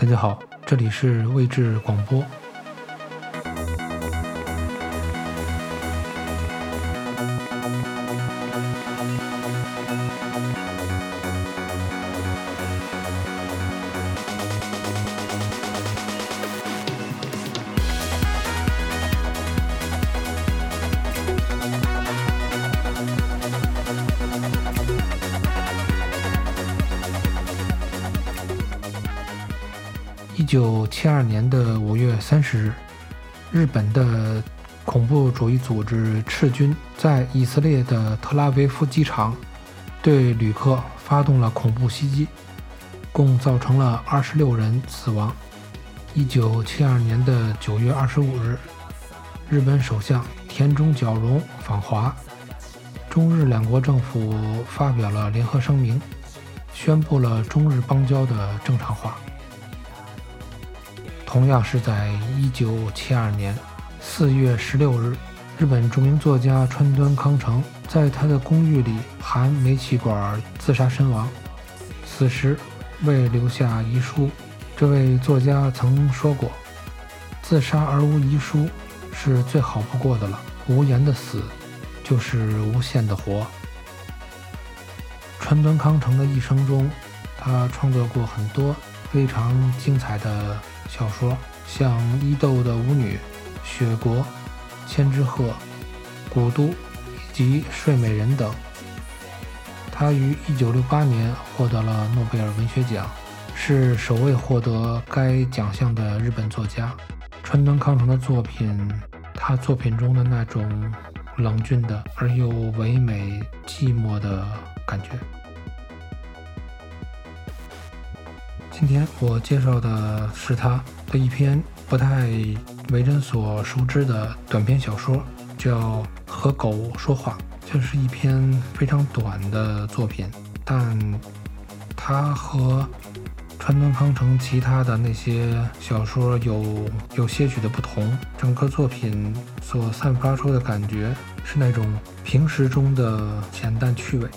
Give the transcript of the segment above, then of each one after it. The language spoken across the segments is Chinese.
大家好，这里是位置广播。九七二年的五月三十日，日本的恐怖主义组织赤军在以色列的特拉维夫机场对旅客发动了恐怖袭击，共造成了二十六人死亡。一九七二年的九月二十五日，日本首相田中角荣访华，中日两国政府发表了联合声明，宣布了中日邦交的正常化。同样是在一九七二年四月十六日，日本著名作家川端康成在他的公寓里含煤气管自杀身亡。死时未留下遗书。这位作家曾说过：“自杀而无遗书是最好不过的了。无言的死，就是无限的活。”川端康成的一生中，他创作过很多非常精彩的。小说像《伊豆的舞女》《雪国》《千之鹤》《古都》以及《睡美人》等。他于1968年获得了诺贝尔文学奖，是首位获得该奖项的日本作家。川端康成的作品，他作品中的那种冷峻的而又唯美寂寞的感觉。今天我介绍的是他的一篇不太为人所熟知的短篇小说，叫《和狗说话》。这是一篇非常短的作品，但它和川端康成其他的那些小说有有些许的不同。整个作品所散发出的感觉是那种平时中的浅淡趣味。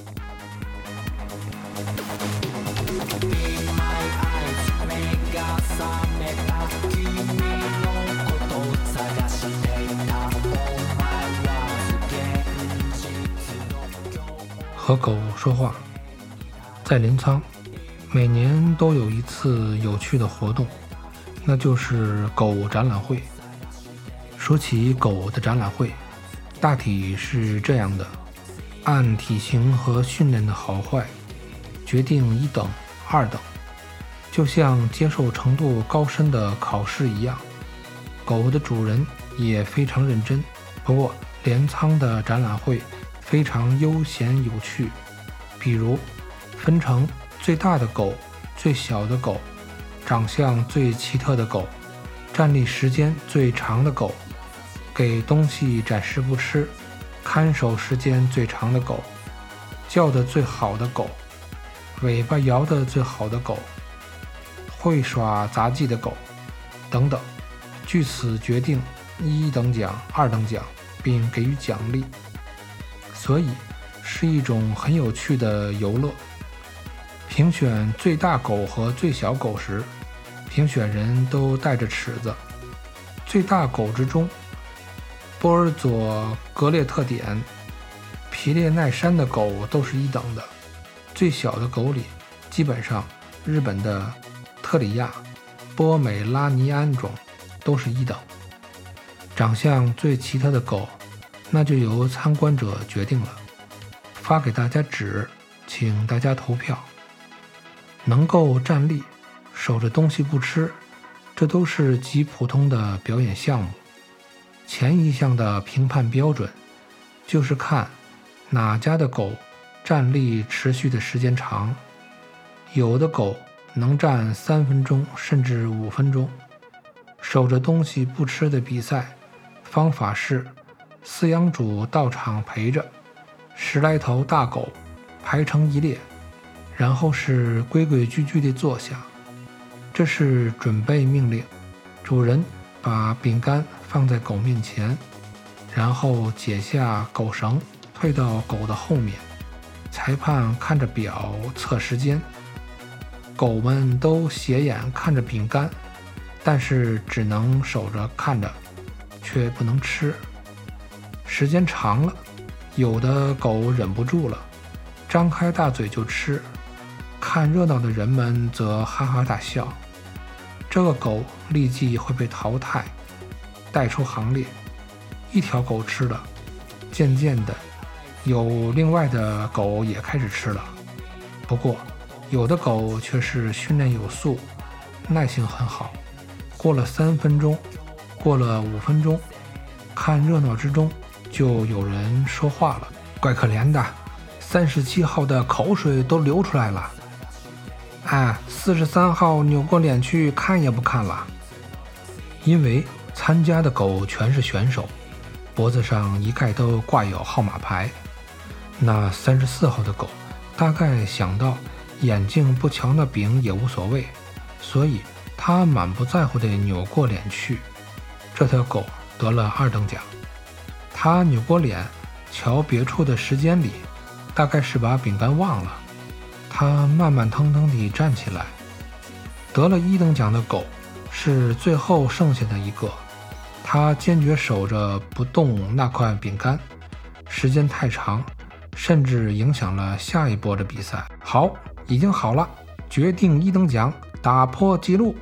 和狗说话，在临沧，每年都有一次有趣的活动，那就是狗展览会。说起狗的展览会，大体是这样的：按体型和训练的好坏，决定一等、二等，就像接受程度高深的考试一样。狗的主人也非常认真。不过，镰仓的展览会。非常悠闲有趣，比如分成最大的狗、最小的狗、长相最奇特的狗、站立时间最长的狗、给东西展示不吃、看守时间最长的狗、叫得最好的狗、尾巴摇得最好的狗、会耍杂技的狗等等。据此决定一等奖、二等奖，并给予奖励。所以是一种很有趣的游乐。评选最大狗和最小狗时，评选人都带着尺子。最大狗之中，波尔佐格列特点、皮列奈山的狗都是一等的。最小的狗里，基本上日本的特里亚、波美拉尼安种都是一等。长相最奇特的狗。那就由参观者决定了，发给大家纸，请大家投票。能够站立，守着东西不吃，这都是极普通的表演项目。前一项的评判标准，就是看哪家的狗站立持续的时间长。有的狗能站三分钟，甚至五分钟。守着东西不吃的比赛方法是。饲养主到场陪着，十来头大狗排成一列，然后是规规矩矩地坐下。这是准备命令。主人把饼干放在狗面前，然后解下狗绳，退到狗的后面。裁判看着表测时间。狗们都斜眼看着饼干，但是只能守着看着，却不能吃。时间长了，有的狗忍不住了，张开大嘴就吃。看热闹的人们则哈哈大笑。这个狗立即会被淘汰，带出行列。一条狗吃了，渐渐的，有另外的狗也开始吃了。不过，有的狗却是训练有素，耐性很好。过了三分钟，过了五分钟，看热闹之中就有人说话了：“怪可怜的，三十七号的口水都流出来了。”哎，四十三号扭过脸去看也不看了，因为参加的狗全是选手，脖子上一概都挂有号码牌。那三十四号的狗大概想到。眼镜不瞧那饼也无所谓，所以他满不在乎地扭过脸去。这条狗得了二等奖。他扭过脸瞧别处的时间里，大概是把饼干忘了。他慢慢腾腾地站起来。得了一等奖的狗是最后剩下的一个，他坚决守着不动那块饼干，时间太长，甚至影响了下一波的比赛。好。已经好了，决定一等奖，打破纪录。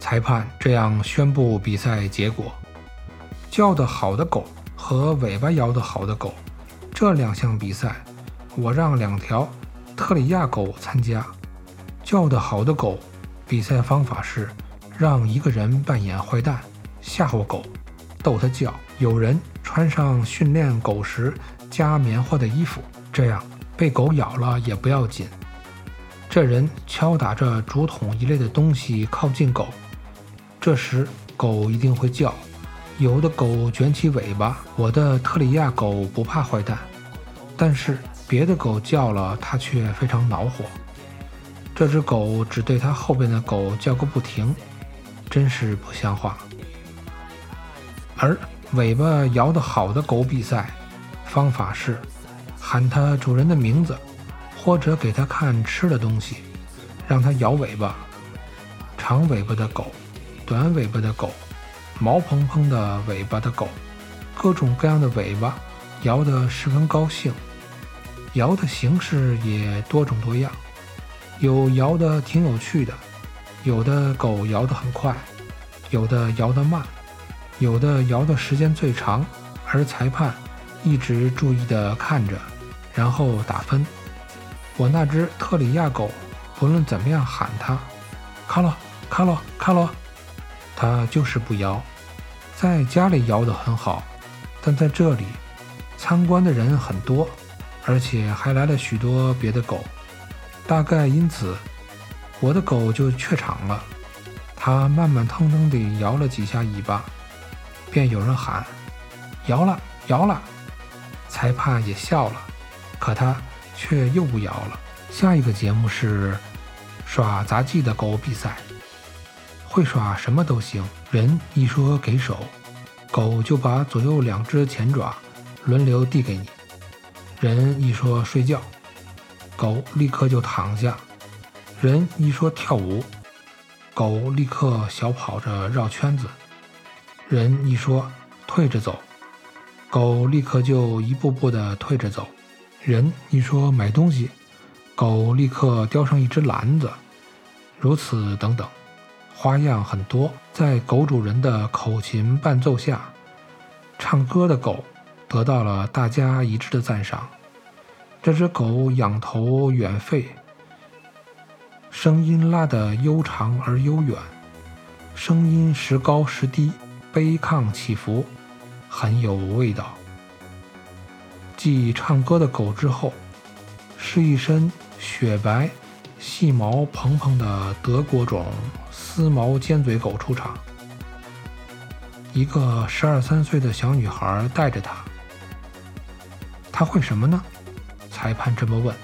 裁判这样宣布比赛结果：叫得好的狗和尾巴摇得好的狗，这两项比赛，我让两条特里亚狗参加。叫得好的狗，比赛方法是让一个人扮演坏蛋，吓唬狗，逗它叫。有人穿上训练狗时加棉花的衣服，这样被狗咬了也不要紧。这人敲打着竹筒一类的东西靠近狗，这时狗一定会叫。有的狗卷起尾巴，我的特里亚狗不怕坏蛋，但是别的狗叫了，它却非常恼火。这只狗只对它后边的狗叫个不停，真是不像话。而尾巴摇得好的狗比赛，方法是喊它主人的名字。或者给它看吃的东西，让它摇尾巴。长尾巴的狗，短尾巴的狗，毛蓬蓬的尾巴的狗，各种各样的尾巴，摇得十分高兴。摇的形式也多种多样，有摇得挺有趣的，有的狗摇得很快，有的摇得慢，有的摇的时间最长，而裁判一直注意地看着，然后打分。我那只特里亚狗，不论怎么样喊它，卡洛卡洛卡洛，它就是不摇。在家里摇得很好，但在这里，参观的人很多，而且还来了许多别的狗。大概因此，我的狗就怯场了。它慢慢腾腾地摇了几下尾巴，便有人喊：“摇了，摇了！”裁判也笑了，可他。却又不摇了。下一个节目是耍杂技的狗比赛，会耍什么都行。人一说给手，狗就把左右两只前爪轮流递给你；人一说睡觉，狗立刻就躺下；人一说跳舞，狗立刻小跑着绕圈子；人一说退着走，狗立刻就一步步的退着走。人一说买东西，狗立刻叼上一只篮子，如此等等，花样很多。在狗主人的口琴伴奏下，唱歌的狗得到了大家一致的赞赏。这只狗仰头远吠，声音拉得悠长而悠远，声音时高时低，悲亢起伏，很有味道。继唱歌的狗之后，是一身雪白、细毛蓬蓬的德国种丝毛尖嘴狗出场。一个十二三岁的小女孩带着它。它会什么呢？裁判这么问。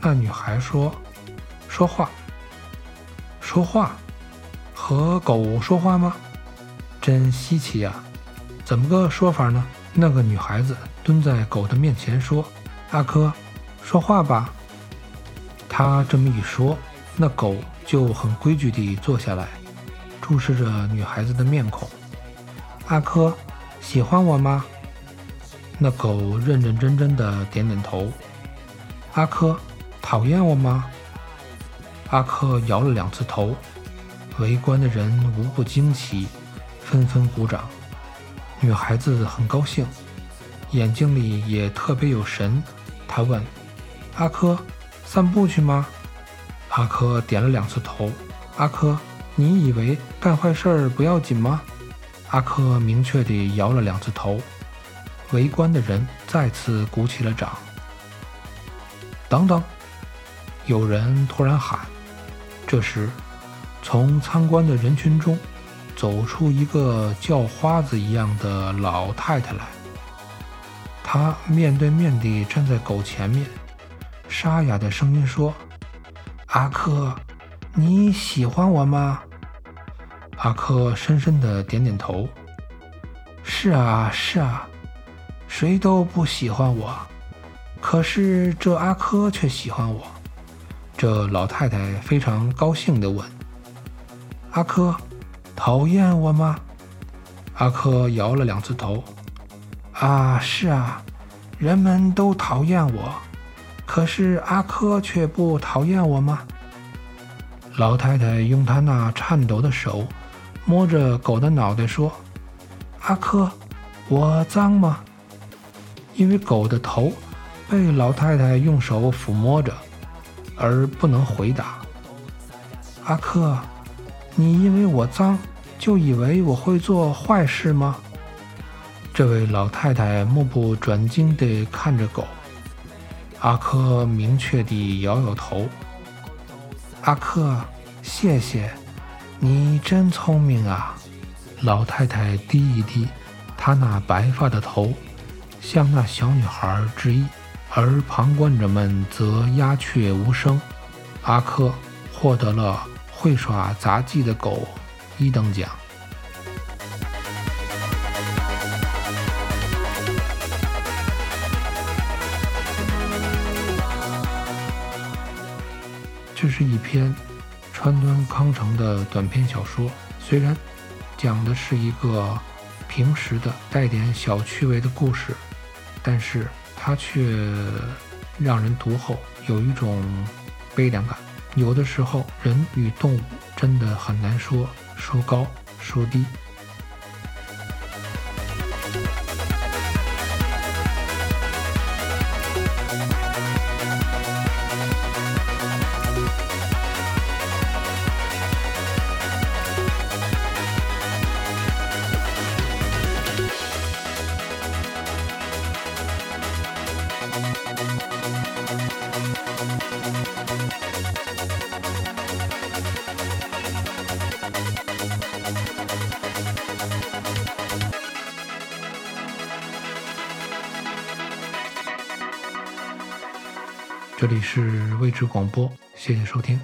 那女孩说：“说话。”说话？和狗说话吗？真稀奇呀！怎么个说法呢？那个女孩子。蹲在狗的面前说：“阿珂，说话吧。”他这么一说，那狗就很规矩地坐下来，注视着女孩子的面孔。阿珂，喜欢我吗？那狗认认真真的点点头。阿珂，讨厌我吗？阿珂摇了两次头。围观的人无不惊奇，纷纷鼓掌。女孩子很高兴，眼睛里也特别有神。她问：“阿珂，散步去吗？”阿珂点了两次头。阿珂，你以为干坏事儿不要紧吗？阿珂明确地摇了两次头。围观的人再次鼓起了掌。等等，有人突然喊。这时，从参观的人群中走出一个叫花子一样的老太太来。她面对面地站在狗前面，沙哑的声音说。阿珂，你喜欢我吗？阿珂深深的点点头。是啊，是啊，谁都不喜欢我，可是这阿珂却喜欢我。这老太太非常高兴地问：“阿珂，讨厌我吗？”阿珂摇了两次头。啊，是啊，人们都讨厌我。可是阿珂却不讨厌我吗？老太太用她那颤抖的手摸着狗的脑袋说：“阿珂，我脏吗？”因为狗的头被老太太用手抚摸着，而不能回答。阿珂，你因为我脏就以为我会做坏事吗？这位老太太目不转睛地看着狗。阿珂明确地摇摇头。阿珂，谢谢，你真聪明啊！老太太低一低她那白发的头，向那小女孩致意，而旁观者们则鸦雀无声。阿珂获得了会耍杂技的狗一等奖。这是一篇川端康成的短篇小说，虽然讲的是一个平时的带点小趣味的故事，但是它却让人读后有一种悲凉感。有的时候，人与动物真的很难说说高说低。这里是未知广播，谢谢收听。